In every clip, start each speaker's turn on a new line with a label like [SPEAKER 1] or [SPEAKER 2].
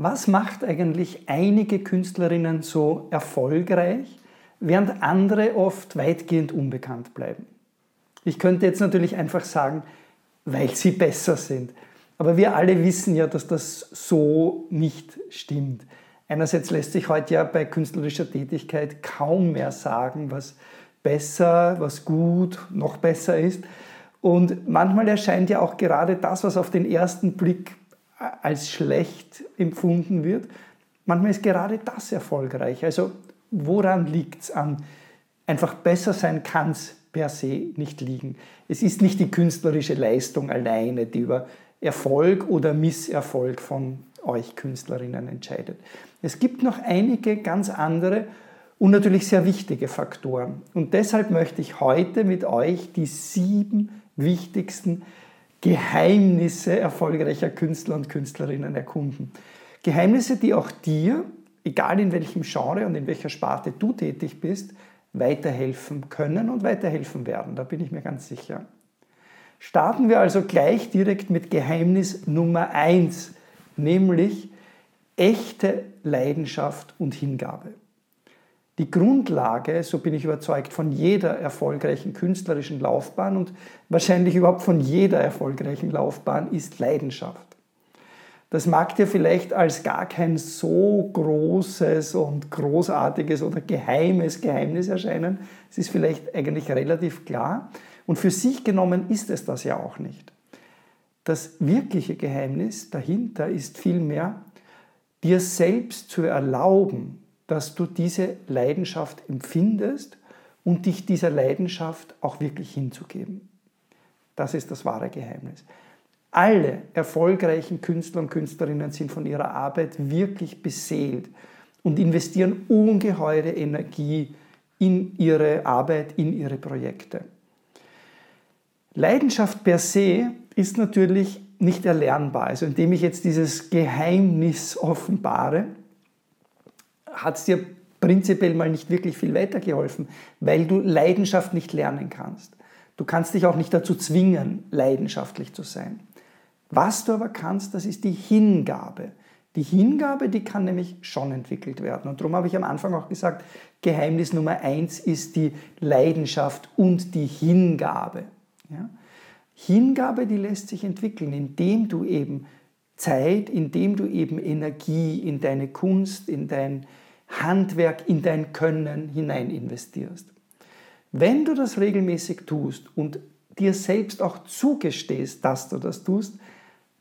[SPEAKER 1] Was macht eigentlich einige Künstlerinnen so erfolgreich, während andere oft weitgehend unbekannt bleiben? Ich könnte jetzt natürlich einfach sagen, weil sie besser sind. Aber wir alle wissen ja, dass das so nicht stimmt. Einerseits lässt sich heute ja bei künstlerischer Tätigkeit kaum mehr sagen, was besser, was gut, noch besser ist. Und manchmal erscheint ja auch gerade das, was auf den ersten Blick als schlecht empfunden wird, manchmal ist gerade das erfolgreich. Also woran liegt es an? Einfach besser sein kann es per se nicht liegen. Es ist nicht die künstlerische Leistung alleine, die über Erfolg oder Misserfolg von euch Künstlerinnen entscheidet. Es gibt noch einige ganz andere und natürlich sehr wichtige Faktoren. Und deshalb möchte ich heute mit euch die sieben wichtigsten Geheimnisse erfolgreicher Künstler und Künstlerinnen erkunden. Geheimnisse, die auch dir, egal in welchem Genre und in welcher Sparte du tätig bist, weiterhelfen können und weiterhelfen werden. Da bin ich mir ganz sicher. Starten wir also gleich direkt mit Geheimnis Nummer 1, nämlich echte Leidenschaft und Hingabe. Die Grundlage, so bin ich überzeugt, von jeder erfolgreichen künstlerischen Laufbahn und wahrscheinlich überhaupt von jeder erfolgreichen Laufbahn ist Leidenschaft. Das mag dir vielleicht als gar kein so großes und großartiges oder geheimes Geheimnis erscheinen. Es ist vielleicht eigentlich relativ klar. Und für sich genommen ist es das ja auch nicht. Das wirkliche Geheimnis dahinter ist vielmehr, dir selbst zu erlauben, dass du diese Leidenschaft empfindest und dich dieser Leidenschaft auch wirklich hinzugeben. Das ist das wahre Geheimnis. Alle erfolgreichen Künstler und Künstlerinnen sind von ihrer Arbeit wirklich beseelt und investieren ungeheure Energie in ihre Arbeit, in ihre Projekte. Leidenschaft per se ist natürlich nicht erlernbar. Also indem ich jetzt dieses Geheimnis offenbare, hat es dir prinzipiell mal nicht wirklich viel weitergeholfen, weil du Leidenschaft nicht lernen kannst. Du kannst dich auch nicht dazu zwingen, leidenschaftlich zu sein. Was du aber kannst, das ist die Hingabe. Die Hingabe, die kann nämlich schon entwickelt werden. Und darum habe ich am Anfang auch gesagt, Geheimnis Nummer eins ist die Leidenschaft und die Hingabe. Ja? Hingabe, die lässt sich entwickeln, indem du eben Zeit, indem du eben Energie in deine Kunst, in dein Handwerk, in dein Können hinein investierst. Wenn du das regelmäßig tust und dir selbst auch zugestehst, dass du das tust,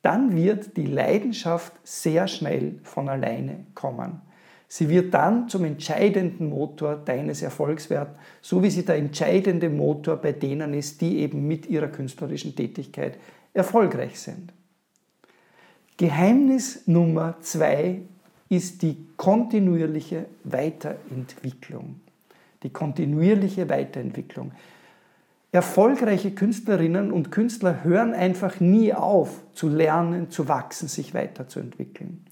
[SPEAKER 1] dann wird die Leidenschaft sehr schnell von alleine kommen. Sie wird dann zum entscheidenden Motor deines Erfolgs werden, so wie sie der entscheidende Motor bei denen ist, die eben mit ihrer künstlerischen Tätigkeit erfolgreich sind. Geheimnis Nummer zwei ist die kontinuierliche Weiterentwicklung. Die kontinuierliche Weiterentwicklung. Erfolgreiche Künstlerinnen und Künstler hören einfach nie auf zu lernen, zu wachsen, sich weiterzuentwickeln.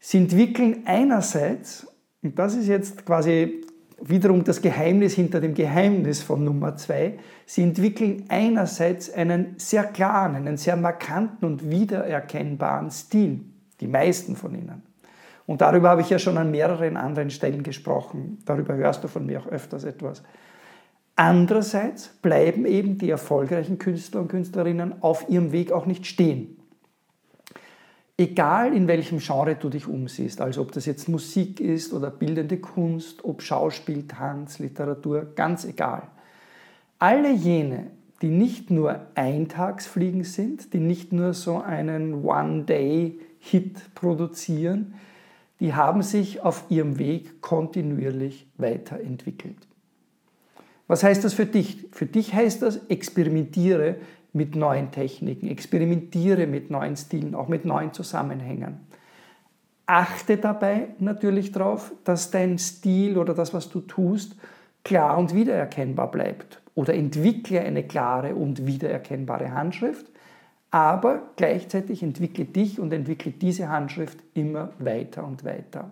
[SPEAKER 1] Sie entwickeln einerseits, und das ist jetzt quasi wiederum das Geheimnis hinter dem Geheimnis von Nummer zwei, sie entwickeln einerseits einen sehr klaren, einen sehr markanten und wiedererkennbaren Stil, die meisten von ihnen. Und darüber habe ich ja schon an mehreren anderen Stellen gesprochen, darüber hörst du von mir auch öfters etwas. Andererseits bleiben eben die erfolgreichen Künstler und Künstlerinnen auf ihrem Weg auch nicht stehen. Egal in welchem Genre du dich umsiehst, also ob das jetzt Musik ist oder bildende Kunst, ob Schauspiel, Tanz, Literatur, ganz egal. Alle jene, die nicht nur Eintagsfliegen sind, die nicht nur so einen One-Day-Hit produzieren, die haben sich auf ihrem Weg kontinuierlich weiterentwickelt. Was heißt das für dich? Für dich heißt das, experimentiere mit neuen Techniken, experimentiere mit neuen Stilen, auch mit neuen Zusammenhängen. Achte dabei natürlich darauf, dass dein Stil oder das, was du tust, klar und wiedererkennbar bleibt. Oder entwickle eine klare und wiedererkennbare Handschrift, aber gleichzeitig entwickle dich und entwickle diese Handschrift immer weiter und weiter.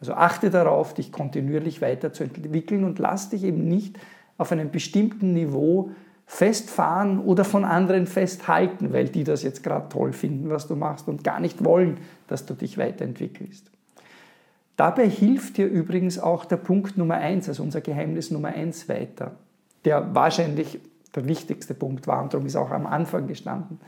[SPEAKER 1] Also achte darauf, dich kontinuierlich weiterzuentwickeln und lass dich eben nicht auf einem bestimmten Niveau festfahren oder von anderen festhalten, weil die das jetzt gerade toll finden, was du machst und gar nicht wollen, dass du dich weiterentwickelst. Dabei hilft dir übrigens auch der Punkt Nummer eins, also unser Geheimnis Nummer eins weiter, der wahrscheinlich der wichtigste Punkt war und darum ist auch am Anfang gestanden.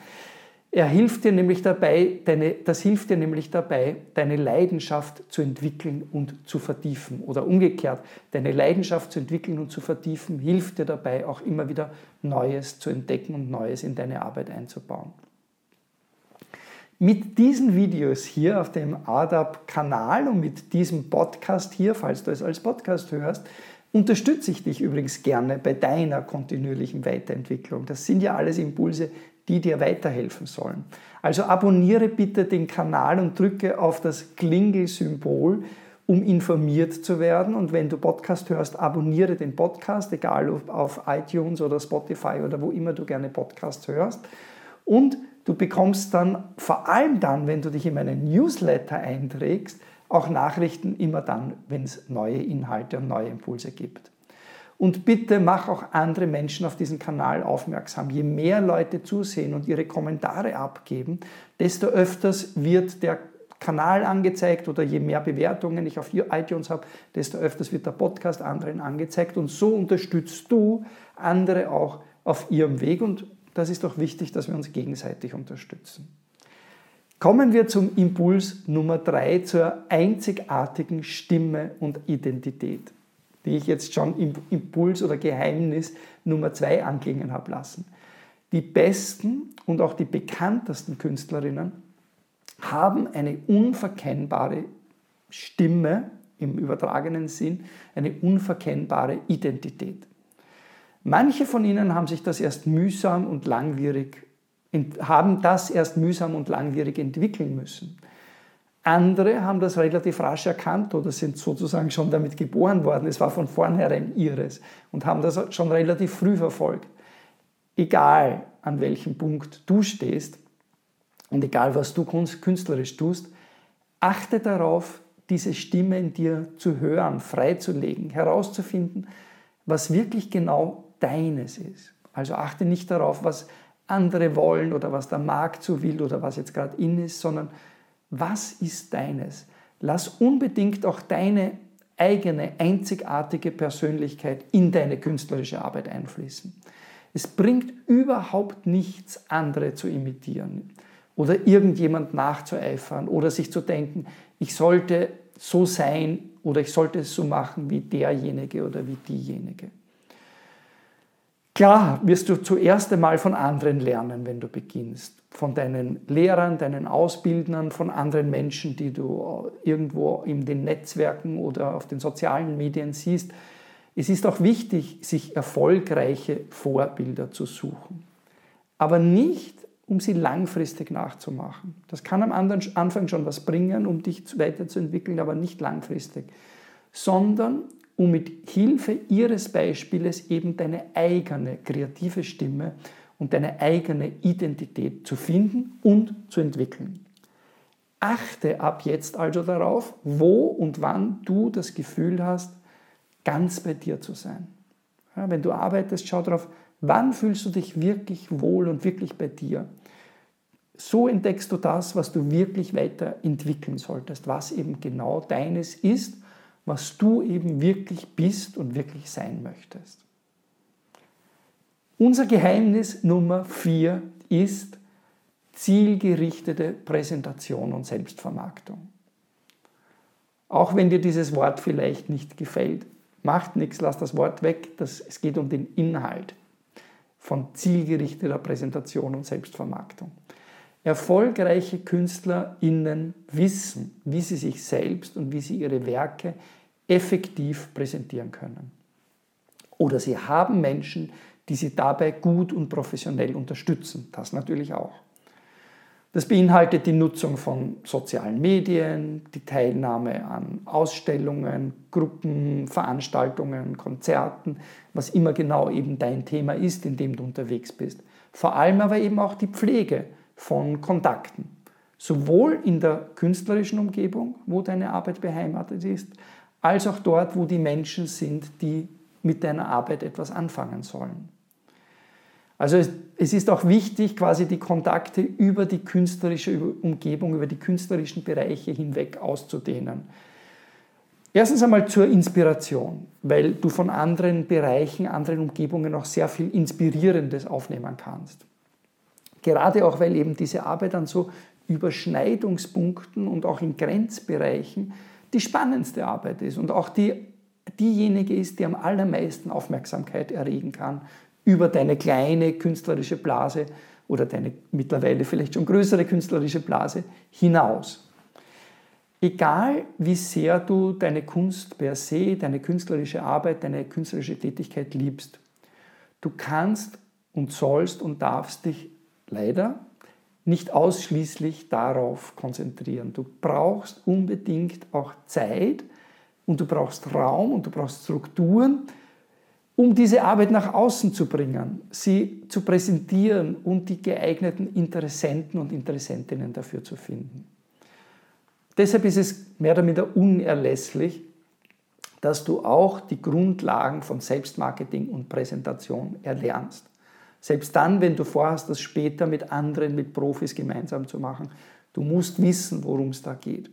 [SPEAKER 1] Er hilft dir nämlich dabei, deine, das hilft dir nämlich dabei, deine Leidenschaft zu entwickeln und zu vertiefen. Oder umgekehrt, deine Leidenschaft zu entwickeln und zu vertiefen, hilft dir dabei, auch immer wieder Neues zu entdecken und Neues in deine Arbeit einzubauen. Mit diesen Videos hier auf dem ADAP-Kanal und mit diesem Podcast hier, falls du es als Podcast hörst, unterstütze ich dich übrigens gerne bei deiner kontinuierlichen Weiterentwicklung. Das sind ja alles Impulse, die dir weiterhelfen sollen. Also abonniere bitte den Kanal und drücke auf das Klingelsymbol, um informiert zu werden. Und wenn du Podcast hörst, abonniere den Podcast, egal ob auf iTunes oder Spotify oder wo immer du gerne Podcast hörst. Und du bekommst dann vor allem dann, wenn du dich in meinen Newsletter einträgst, auch Nachrichten immer dann, wenn es neue Inhalte und neue Impulse gibt. Und bitte mach auch andere Menschen auf diesen Kanal aufmerksam. Je mehr Leute zusehen und ihre Kommentare abgeben, desto öfters wird der Kanal angezeigt oder je mehr Bewertungen ich auf iTunes habe, desto öfters wird der Podcast anderen angezeigt und so unterstützt du andere auch auf ihrem Weg und das ist doch wichtig, dass wir uns gegenseitig unterstützen. Kommen wir zum Impuls Nummer drei, zur einzigartigen Stimme und Identität die ich jetzt schon im Impuls oder Geheimnis Nummer zwei anklingen habe lassen. Die besten und auch die bekanntesten Künstlerinnen haben eine unverkennbare Stimme im übertragenen Sinn, eine unverkennbare Identität. Manche von ihnen haben sich das erst mühsam und langwierig haben das erst mühsam und langwierig entwickeln müssen. Andere haben das relativ rasch erkannt oder sind sozusagen schon damit geboren worden. Es war von vornherein ihres und haben das schon relativ früh verfolgt. Egal an welchem Punkt du stehst und egal was du künstlerisch tust, achte darauf, diese Stimme in dir zu hören, freizulegen, herauszufinden, was wirklich genau deines ist. Also achte nicht darauf, was andere wollen oder was der Markt so will oder was jetzt gerade in ist, sondern was ist deines? Lass unbedingt auch deine eigene, einzigartige Persönlichkeit in deine künstlerische Arbeit einfließen. Es bringt überhaupt nichts, andere zu imitieren oder irgendjemand nachzueifern oder sich zu denken, ich sollte so sein oder ich sollte es so machen wie derjenige oder wie diejenige. Klar wirst du zuerst einmal von anderen lernen, wenn du beginnst. Von deinen Lehrern, deinen Ausbildnern, von anderen Menschen, die du irgendwo in den Netzwerken oder auf den sozialen Medien siehst. Es ist auch wichtig, sich erfolgreiche Vorbilder zu suchen. Aber nicht, um sie langfristig nachzumachen. Das kann am Anfang schon was bringen, um dich weiterzuentwickeln, aber nicht langfristig. Sondern um mit Hilfe ihres Beispieles eben deine eigene kreative Stimme und deine eigene Identität zu finden und zu entwickeln. Achte ab jetzt also darauf, wo und wann du das Gefühl hast, ganz bei dir zu sein. Ja, wenn du arbeitest, schau darauf, wann fühlst du dich wirklich wohl und wirklich bei dir. So entdeckst du das, was du wirklich weiterentwickeln solltest, was eben genau deines ist was du eben wirklich bist und wirklich sein möchtest. Unser Geheimnis Nummer vier ist zielgerichtete Präsentation und Selbstvermarktung. Auch wenn dir dieses Wort vielleicht nicht gefällt, macht nichts, lass das Wort weg. Das, es geht um den Inhalt von zielgerichteter Präsentation und Selbstvermarktung. Erfolgreiche KünstlerInnen wissen, wie sie sich selbst und wie sie ihre Werke effektiv präsentieren können. Oder sie haben Menschen, die sie dabei gut und professionell unterstützen. Das natürlich auch. Das beinhaltet die Nutzung von sozialen Medien, die Teilnahme an Ausstellungen, Gruppen, Veranstaltungen, Konzerten, was immer genau eben dein Thema ist, in dem du unterwegs bist. Vor allem aber eben auch die Pflege von Kontakten. Sowohl in der künstlerischen Umgebung, wo deine Arbeit beheimatet ist, als auch dort, wo die Menschen sind, die mit deiner Arbeit etwas anfangen sollen. Also es, ist auch wichtig, quasi die Kontakte über die künstlerische Umgebung, über die künstlerischen Bereiche hinweg auszudehnen. Erstens einmal zur Inspiration, weil du von anderen Bereichen, anderen Umgebungen auch sehr viel Inspirierendes aufnehmen kannst. Gerade auch, weil eben diese Arbeit an so Überschneidungspunkten und auch in Grenzbereichen die spannendste Arbeit ist und auch die, diejenige ist, die am allermeisten Aufmerksamkeit erregen kann über deine kleine künstlerische Blase oder deine mittlerweile vielleicht schon größere künstlerische Blase hinaus. Egal wie sehr du deine Kunst per se, deine künstlerische Arbeit, deine künstlerische Tätigkeit liebst, du kannst und sollst und darfst dich leider nicht ausschließlich darauf konzentrieren. Du brauchst unbedingt auch Zeit und du brauchst Raum und du brauchst Strukturen, um diese Arbeit nach außen zu bringen, sie zu präsentieren und die geeigneten Interessenten und Interessentinnen dafür zu finden. Deshalb ist es mehr oder minder unerlässlich, dass du auch die Grundlagen von Selbstmarketing und Präsentation erlernst. Selbst dann, wenn du vorhast, das später mit anderen, mit Profis gemeinsam zu machen. Du musst wissen, worum es da geht.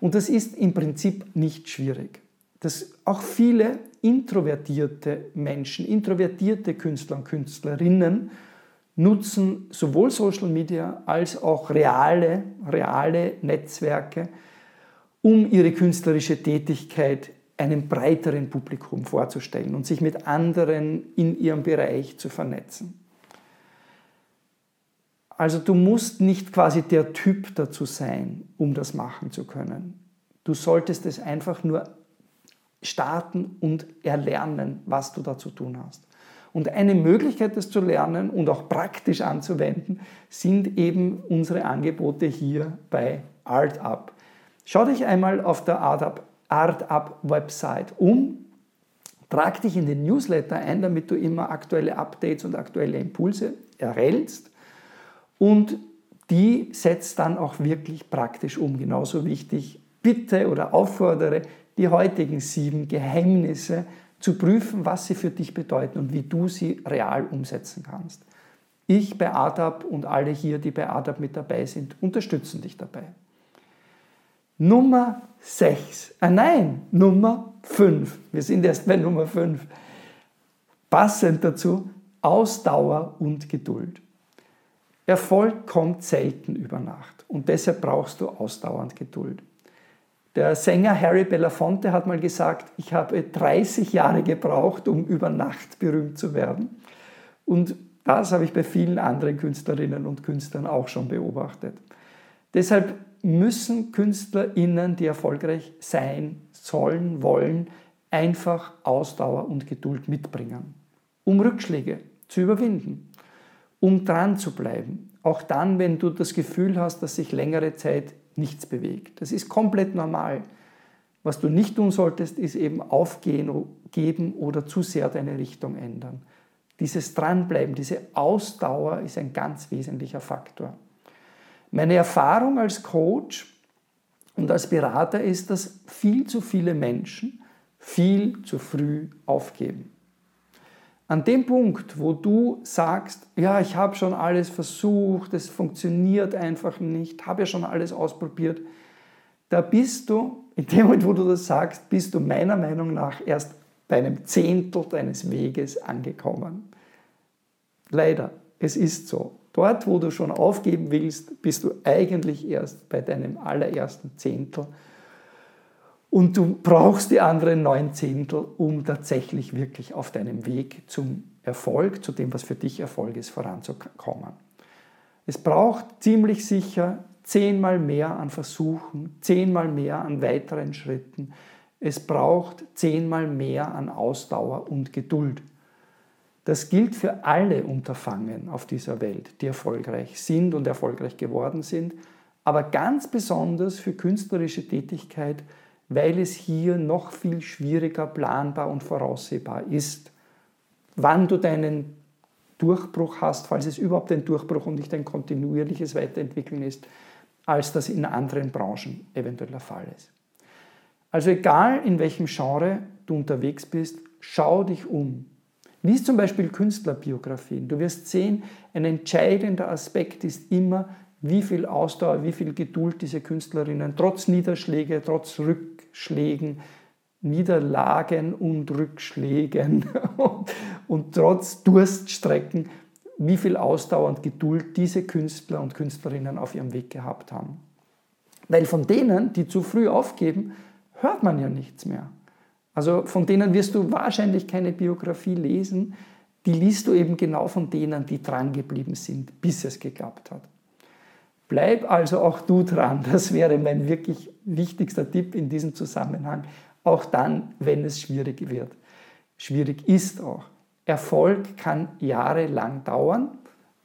[SPEAKER 1] Und das ist im Prinzip nicht schwierig. Dass auch viele introvertierte Menschen, introvertierte Künstler und Künstlerinnen nutzen sowohl Social Media als auch reale, reale Netzwerke, um ihre künstlerische Tätigkeit einem breiteren Publikum vorzustellen und sich mit anderen in ihrem Bereich zu vernetzen. Also du musst nicht quasi der Typ dazu sein, um das machen zu können. Du solltest es einfach nur starten und erlernen, was du da zu tun hast. Und eine Möglichkeit, das zu lernen und auch praktisch anzuwenden, sind eben unsere Angebote hier bei ArtUp. Schau dich einmal auf der ArtUp, ArtUp Website um, trag dich in den Newsletter ein, damit du immer aktuelle Updates und aktuelle Impulse erhältst und die setzt dann auch wirklich praktisch um. Genauso wichtig, bitte oder auffordere, die heutigen sieben Geheimnisse zu prüfen, was sie für dich bedeuten und wie du sie real umsetzen kannst. Ich bei ADAP und alle hier, die bei ADAP mit dabei sind, unterstützen dich dabei. Nummer 6, äh nein, Nummer 5. Wir sind erst bei Nummer 5. Passend dazu Ausdauer und Geduld. Erfolg kommt selten über Nacht und deshalb brauchst du ausdauernd Geduld. Der Sänger Harry Belafonte hat mal gesagt, ich habe 30 Jahre gebraucht, um über Nacht berühmt zu werden. Und das habe ich bei vielen anderen Künstlerinnen und Künstlern auch schon beobachtet. Deshalb müssen KünstlerInnen, die erfolgreich sein sollen, wollen, einfach Ausdauer und Geduld mitbringen, um Rückschläge zu überwinden, um dran zu bleiben. Auch dann, wenn du das Gefühl hast, dass sich längere Zeit nichts bewegt. Das ist komplett normal. Was du nicht tun solltest, ist eben aufgehen, geben oder zu sehr deine Richtung ändern. Dieses Dranbleiben, diese Ausdauer ist ein ganz wesentlicher Faktor. Meine Erfahrung als Coach und als Berater ist, dass viel zu viele Menschen viel zu früh aufgeben. An dem Punkt, wo du sagst, ja, ich habe schon alles versucht, es funktioniert einfach nicht, habe ja schon alles ausprobiert, da bist du, in dem Moment, wo du das sagst, bist du meiner Meinung nach erst bei einem Zehntel deines Weges angekommen. Leider, es ist so. Dort, wo du schon aufgeben willst, bist du eigentlich erst bei deinem allerersten Zehntel und du brauchst die anderen neun Zehntel, um tatsächlich wirklich auf deinem Weg zum Erfolg, zu dem, was für dich Erfolg ist, voranzukommen. Es braucht ziemlich sicher zehnmal mehr an Versuchen, zehnmal mehr an weiteren Schritten. Es braucht zehnmal mehr an Ausdauer und Geduld. Das gilt für alle Unterfangen auf dieser Welt, die erfolgreich sind und erfolgreich geworden sind, aber ganz besonders für künstlerische Tätigkeit, weil es hier noch viel schwieriger planbar und voraussehbar ist. Wann du deinen Durchbruch hast, falls es überhaupt ein Durchbruch und nicht ein kontinuierliches Weiterentwickeln ist, als das in anderen Branchen eventuell der Fall ist. Also egal in welchem Genre du unterwegs bist, schau dich um. Lies zum Beispiel Künstlerbiografien. Du wirst sehen, ein entscheidender Aspekt ist immer, wie viel Ausdauer, wie viel Geduld diese Künstlerinnen trotz Niederschläge, trotz Rückschlägen, Niederlagen und Rückschlägen und trotz Durststrecken, wie viel Ausdauer und Geduld diese Künstler und Künstlerinnen auf ihrem Weg gehabt haben. Weil von denen, die zu früh aufgeben, hört man ja nichts mehr. Also von denen wirst du wahrscheinlich keine Biografie lesen, die liest du eben genau von denen, die dran geblieben sind, bis es geklappt hat. Bleib also auch du dran, das wäre mein wirklich wichtigster Tipp in diesem Zusammenhang, auch dann, wenn es schwierig wird. Schwierig ist auch. Erfolg kann jahrelang dauern,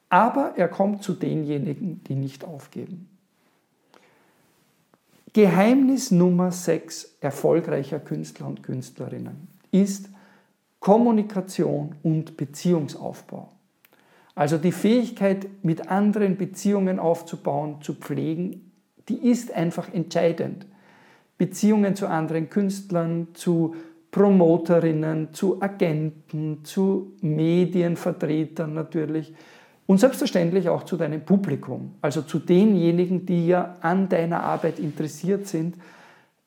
[SPEAKER 1] aber er kommt zu denjenigen, die nicht aufgeben. Geheimnis Nummer 6 erfolgreicher Künstler und Künstlerinnen ist Kommunikation und Beziehungsaufbau. Also die Fähigkeit, mit anderen Beziehungen aufzubauen, zu pflegen, die ist einfach entscheidend. Beziehungen zu anderen Künstlern, zu Promoterinnen, zu Agenten, zu Medienvertretern natürlich und selbstverständlich auch zu deinem Publikum, also zu denjenigen, die ja an deiner Arbeit interessiert sind.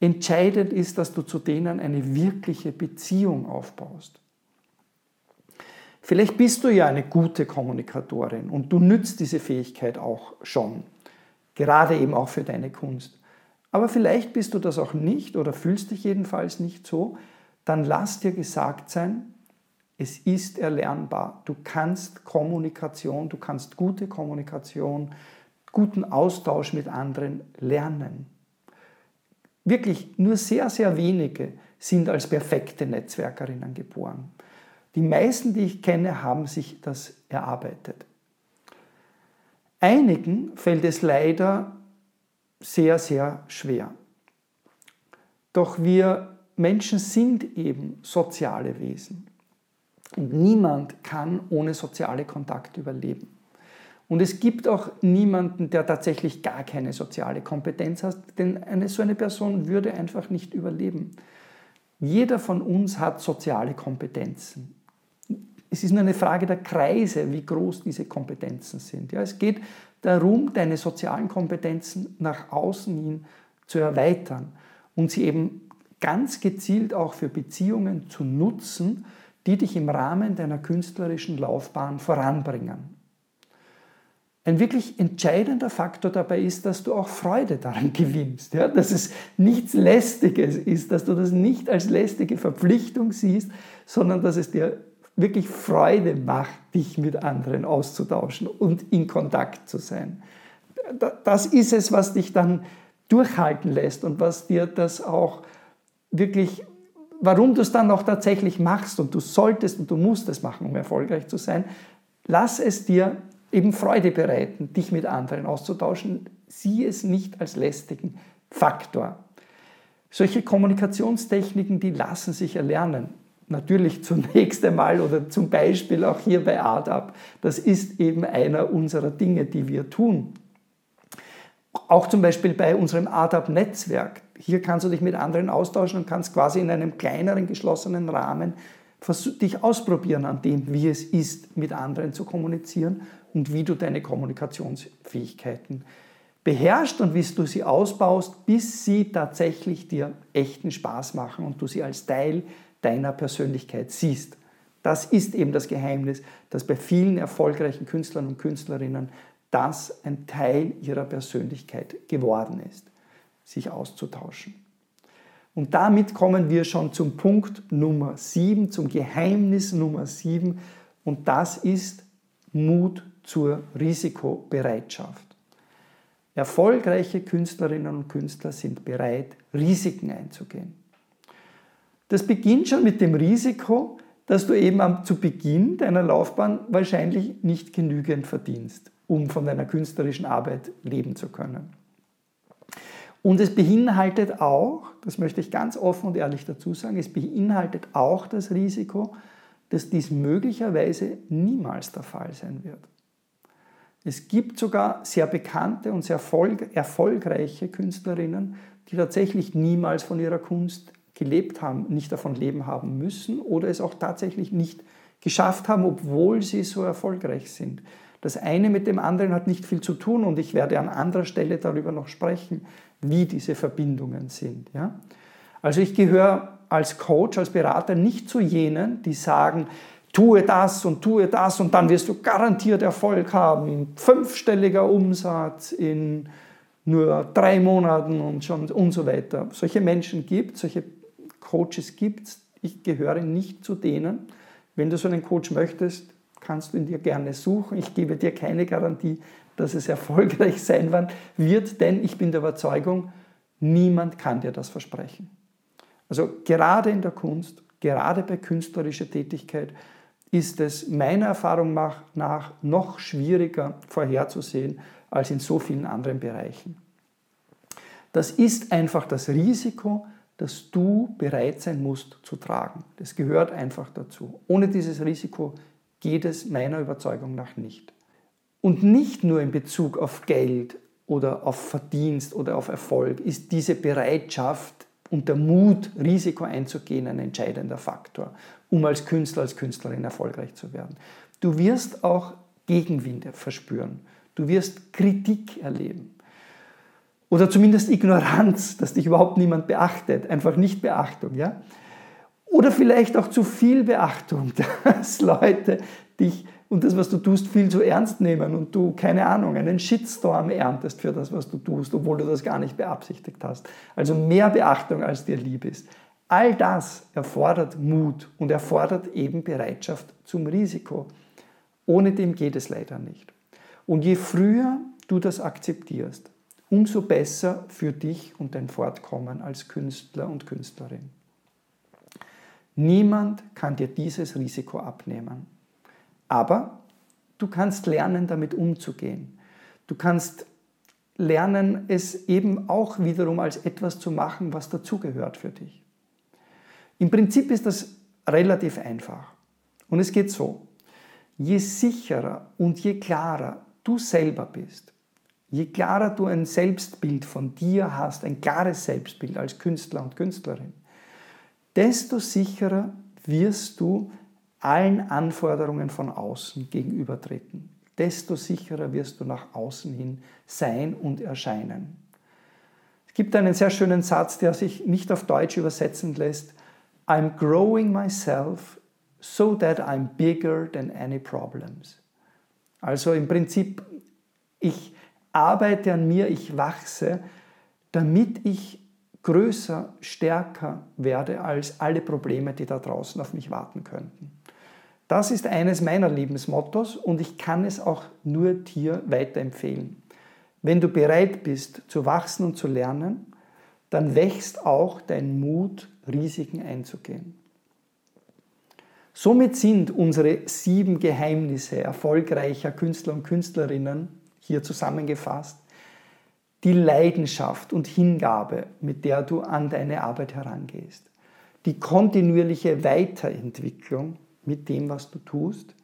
[SPEAKER 1] Entscheidend ist, dass du zu denen eine wirkliche Beziehung aufbaust. Vielleicht bist du ja eine gute Kommunikatorin und du nützt diese Fähigkeit auch schon, gerade eben auch für deine Kunst. Aber vielleicht bist du das auch nicht oder fühlst dich jedenfalls nicht so, dann lass dir gesagt sein, es ist erlernbar. Du kannst Kommunikation, du kannst gute Kommunikation, guten Austausch mit anderen lernen. Wirklich nur sehr, sehr wenige sind als perfekte Netzwerkerinnen geboren. Die meisten, die ich kenne, haben sich das erarbeitet. Einigen fällt es leider sehr, sehr schwer. Doch wir Menschen sind eben soziale Wesen. Und niemand kann ohne soziale Kontakte überleben. Und es gibt auch niemanden, der tatsächlich gar keine soziale Kompetenz hat, denn eine, so eine Person würde einfach nicht überleben. Jeder von uns hat soziale Kompetenzen. Es ist nur eine Frage der Kreise, wie groß diese Kompetenzen sind. Ja, es geht darum, deine sozialen Kompetenzen nach außen hin zu erweitern und sie eben ganz gezielt auch für Beziehungen zu nutzen, die dich im Rahmen deiner künstlerischen Laufbahn voranbringen. Ein wirklich entscheidender Faktor dabei ist, dass du auch Freude daran gewinnst, ja? dass es nichts Lästiges ist, dass du das nicht als lästige Verpflichtung siehst, sondern dass es dir wirklich Freude macht, dich mit anderen auszutauschen und in Kontakt zu sein. Das ist es, was dich dann durchhalten lässt und was dir das auch wirklich warum du es dann auch tatsächlich machst und du solltest und du musst es machen, um erfolgreich zu sein, lass es dir eben Freude bereiten, dich mit anderen auszutauschen. Sieh es nicht als lästigen Faktor. Solche Kommunikationstechniken, die lassen sich erlernen. Natürlich zunächst einmal oder zum Beispiel auch hier bei ADAP. Das ist eben einer unserer Dinge, die wir tun. Auch zum Beispiel bei unserem ADAP-Netzwerk. Hier kannst du dich mit anderen austauschen und kannst quasi in einem kleineren, geschlossenen Rahmen dich ausprobieren an dem, wie es ist, mit anderen zu kommunizieren und wie du deine Kommunikationsfähigkeiten beherrschst und wie du sie ausbaust, bis sie tatsächlich dir echten Spaß machen und du sie als Teil deiner Persönlichkeit siehst. Das ist eben das Geheimnis, dass bei vielen erfolgreichen Künstlern und Künstlerinnen das ein Teil ihrer Persönlichkeit geworden ist sich auszutauschen. Und damit kommen wir schon zum Punkt Nummer 7, zum Geheimnis Nummer 7 und das ist Mut zur Risikobereitschaft. Erfolgreiche Künstlerinnen und Künstler sind bereit, Risiken einzugehen. Das beginnt schon mit dem Risiko, dass du eben zu Beginn deiner Laufbahn wahrscheinlich nicht genügend verdienst, um von deiner künstlerischen Arbeit leben zu können. Und es beinhaltet auch, das möchte ich ganz offen und ehrlich dazu sagen, es beinhaltet auch das Risiko, dass dies möglicherweise niemals der Fall sein wird. Es gibt sogar sehr bekannte und sehr erfolgreiche Künstlerinnen, die tatsächlich niemals von ihrer Kunst gelebt haben, nicht davon leben haben müssen oder es auch tatsächlich nicht geschafft haben, obwohl sie so erfolgreich sind. Das eine mit dem anderen hat nicht viel zu tun und ich werde an anderer Stelle darüber noch sprechen, wie diese Verbindungen sind. Ja? Also ich gehöre als Coach, als Berater nicht zu jenen, die sagen, tue das und tue das und dann wirst du garantiert Erfolg haben. Fünfstelliger Umsatz in nur drei Monaten und, schon und so weiter. Solche Menschen gibt es, solche Coaches gibt es. Ich gehöre nicht zu denen. Wenn du so einen Coach möchtest, kannst du ihn dir gerne suchen. Ich gebe dir keine Garantie, dass es erfolgreich sein wird, denn ich bin der Überzeugung, niemand kann dir das versprechen. Also gerade in der Kunst, gerade bei künstlerischer Tätigkeit ist es meiner Erfahrung nach noch schwieriger vorherzusehen als in so vielen anderen Bereichen. Das ist einfach das Risiko, das du bereit sein musst zu tragen. Das gehört einfach dazu. Ohne dieses Risiko geht es meiner Überzeugung nach nicht. Und nicht nur in Bezug auf Geld oder auf Verdienst oder auf Erfolg ist diese Bereitschaft und der Mut, Risiko einzugehen, ein entscheidender Faktor, um als Künstler, als Künstlerin erfolgreich zu werden. Du wirst auch Gegenwinde verspüren. Du wirst Kritik erleben. Oder zumindest Ignoranz, dass dich überhaupt niemand beachtet. Einfach nicht Beachtung. Ja? Oder vielleicht auch zu viel Beachtung, dass Leute dich und das, was du tust, viel zu ernst nehmen und du, keine Ahnung, einen Shitstorm erntest für das, was du tust, obwohl du das gar nicht beabsichtigt hast. Also mehr Beachtung, als dir lieb ist. All das erfordert Mut und erfordert eben Bereitschaft zum Risiko. Ohne dem geht es leider nicht. Und je früher du das akzeptierst, umso besser für dich und dein Fortkommen als Künstler und Künstlerin. Niemand kann dir dieses Risiko abnehmen. Aber du kannst lernen, damit umzugehen. Du kannst lernen, es eben auch wiederum als etwas zu machen, was dazugehört für dich. Im Prinzip ist das relativ einfach. Und es geht so. Je sicherer und je klarer du selber bist, je klarer du ein Selbstbild von dir hast, ein klares Selbstbild als Künstler und Künstlerin, desto sicherer wirst du allen Anforderungen von außen gegenübertreten. Desto sicherer wirst du nach außen hin sein und erscheinen. Es gibt einen sehr schönen Satz, der sich nicht auf Deutsch übersetzen lässt. I'm growing myself so that I'm bigger than any problems. Also im Prinzip, ich arbeite an mir, ich wachse, damit ich größer, stärker werde als alle Probleme, die da draußen auf mich warten könnten. Das ist eines meiner Lebensmottos und ich kann es auch nur dir weiterempfehlen. Wenn du bereit bist zu wachsen und zu lernen, dann wächst auch dein Mut, Risiken einzugehen. Somit sind unsere sieben Geheimnisse erfolgreicher Künstler und Künstlerinnen hier zusammengefasst die Leidenschaft und Hingabe, mit der du an deine Arbeit herangehst, die kontinuierliche Weiterentwicklung mit dem, was du tust,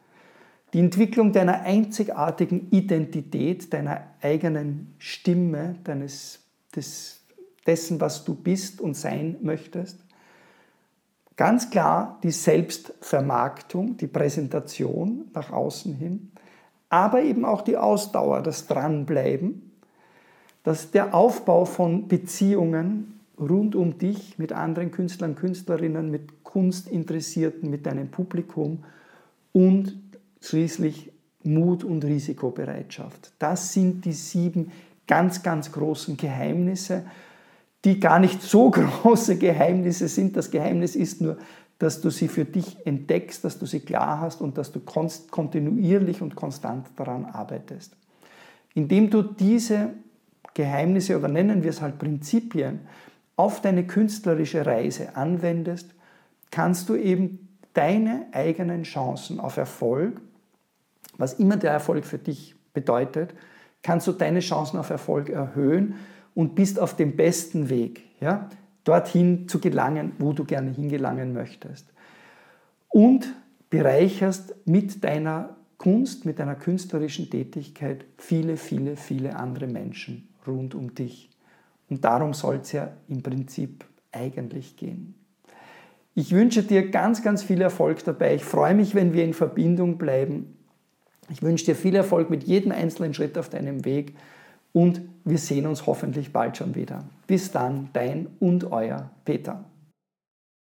[SPEAKER 1] die Entwicklung deiner einzigartigen Identität, deiner eigenen Stimme, deines, des, dessen, was du bist und sein möchtest. Ganz klar die Selbstvermarktung, die Präsentation nach außen hin, aber eben auch die Ausdauer, das Dranbleiben, dass der Aufbau von Beziehungen rund um dich mit anderen Künstlern, Künstlerinnen, mit Kunstinteressierten, mit deinem Publikum und schließlich Mut und Risikobereitschaft. Das sind die sieben ganz, ganz großen Geheimnisse, die gar nicht so große Geheimnisse sind. Das Geheimnis ist nur, dass du sie für dich entdeckst, dass du sie klar hast und dass du kontinuierlich und konstant daran arbeitest. Indem du diese Geheimnisse oder nennen wir es halt Prinzipien auf deine künstlerische Reise anwendest, kannst du eben deine eigenen Chancen auf Erfolg, was immer der Erfolg für dich bedeutet, kannst du deine Chancen auf Erfolg erhöhen und bist auf dem besten Weg, ja, dorthin zu gelangen, wo du gerne hingelangen möchtest. Und bereicherst mit deiner Kunst, mit deiner künstlerischen Tätigkeit viele, viele, viele andere Menschen rund um dich. Und darum soll es ja im Prinzip eigentlich gehen. Ich wünsche dir ganz, ganz viel Erfolg dabei. Ich freue mich, wenn wir in Verbindung bleiben. Ich wünsche dir viel Erfolg mit jedem einzelnen Schritt auf deinem Weg und wir sehen uns hoffentlich bald schon wieder. Bis dann, dein und euer Peter.